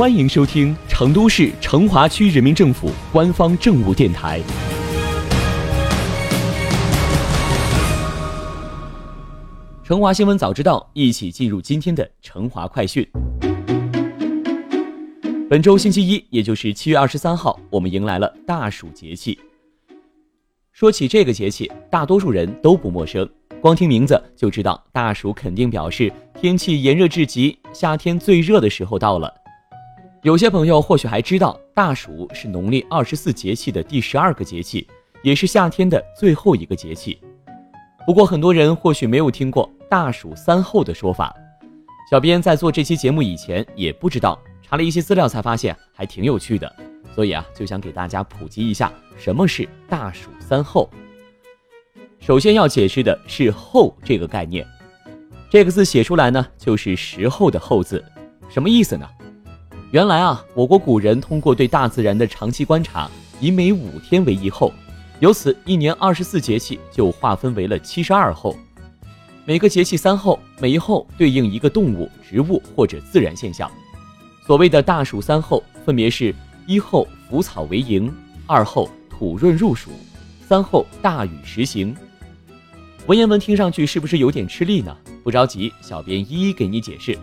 欢迎收听成都市成华区人民政府官方政务电台。成华新闻早知道，一起进入今天的成华快讯。本周星期一，也就是七月二十三号，我们迎来了大暑节气。说起这个节气，大多数人都不陌生，光听名字就知道，大暑肯定表示天气炎热至极，夏天最热的时候到了。有些朋友或许还知道，大暑是农历二十四节气的第十二个节气，也是夏天的最后一个节气。不过，很多人或许没有听过“大暑三候”的说法。小编在做这期节目以前也不知道，查了一些资料才发现还挺有趣的，所以啊，就想给大家普及一下什么是“大暑三候”。首先要解释的是“候”这个概念，这个字写出来呢，就是时候的“候”字，什么意思呢？原来啊，我国古人通过对大自然的长期观察，以每五天为一候，由此一年二十四节气就划分为了七十二候。每个节气三候，每一候对应一个动物、植物或者自然现象。所谓的大暑三候，分别是一候腐草为营，二候土润入暑，三候大雨时行。文言文听上去是不是有点吃力呢？不着急，小编一一给你解释。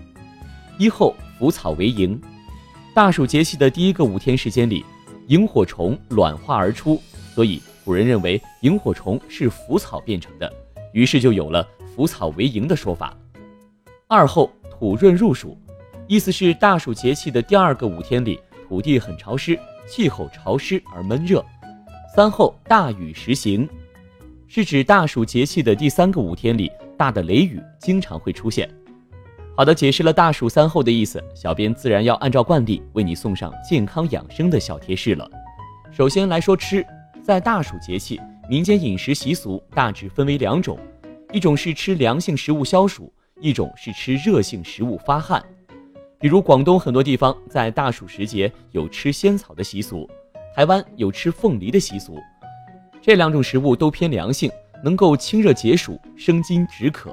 一候腐草为萤。大暑节气的第一个五天时间里，萤火虫卵化而出，所以古人认为萤火虫是腐草变成的，于是就有了“腐草为萤”的说法。二后土润入暑，意思是大暑节气的第二个五天里，土地很潮湿，气候潮湿而闷热。三后大雨时行，是指大暑节气的第三个五天里，大的雷雨经常会出现。好的，解释了大暑三候的意思，小编自然要按照惯例为你送上健康养生的小贴士了。首先来说吃，在大暑节气，民间饮食习俗大致分为两种，一种是吃凉性食物消暑，一种是吃热性食物发汗。比如广东很多地方在大暑时节有吃仙草的习俗，台湾有吃凤梨的习俗，这两种食物都偏凉性，能够清热解暑、生津止渴。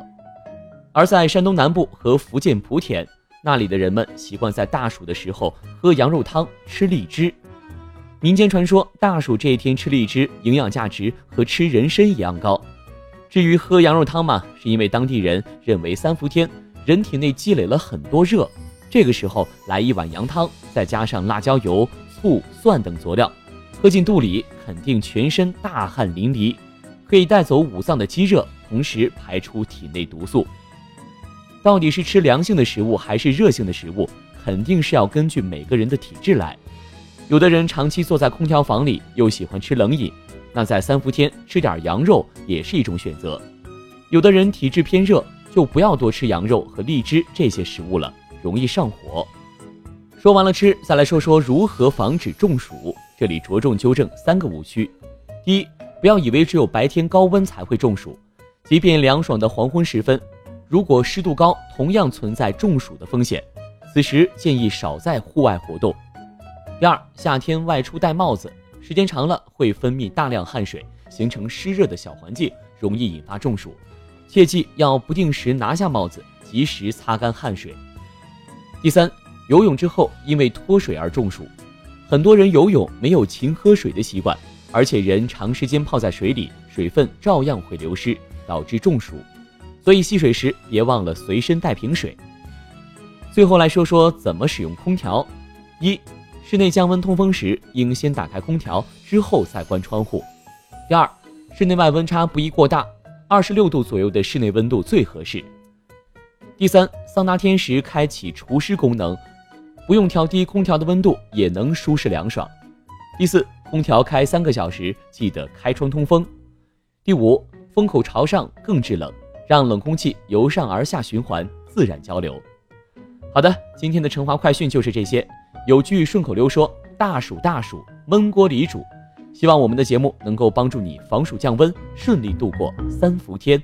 而在山东南部和福建莆田，那里的人们习惯在大暑的时候喝羊肉汤、吃荔枝。民间传说，大暑这一天吃荔枝，营养价值和吃人参一样高。至于喝羊肉汤嘛，是因为当地人认为三伏天人体内积累了很多热，这个时候来一碗羊汤，再加上辣椒油、醋、蒜等佐料，喝进肚里肯定全身大汗淋漓，可以带走五脏的积热，同时排出体内毒素。到底是吃凉性的食物还是热性的食物，肯定是要根据每个人的体质来。有的人长期坐在空调房里，又喜欢吃冷饮，那在三伏天吃点羊肉也是一种选择。有的人体质偏热，就不要多吃羊肉和荔枝这些食物了，容易上火。说完了吃，再来说说如何防止中暑。这里着重纠正三个误区：第一，不要以为只有白天高温才会中暑，即便凉爽的黄昏时分。如果湿度高，同样存在中暑的风险。此时建议少在户外活动。第二，夏天外出戴帽子，时间长了会分泌大量汗水，形成湿热的小环境，容易引发中暑。切记要不定时拿下帽子，及时擦干汗水。第三，游泳之后因为脱水而中暑，很多人游泳没有勤喝水的习惯，而且人长时间泡在水里，水分照样会流失，导致中暑。所以戏水时别忘了随身带瓶水。最后来说说怎么使用空调。一、室内降温通风时，应先打开空调，之后再关窗户。第二，室内外温差不宜过大，二十六度左右的室内温度最合适。第三，桑拿天时开启除湿功能，不用调低空调的温度也能舒适凉爽。第四，空调开三个小时，记得开窗通风。第五，风口朝上更制冷。让冷空气由上而下循环，自然交流。好的，今天的成华快讯就是这些。有句顺口溜说：“大暑大暑，焖锅里煮。”希望我们的节目能够帮助你防暑降温，顺利度过三伏天。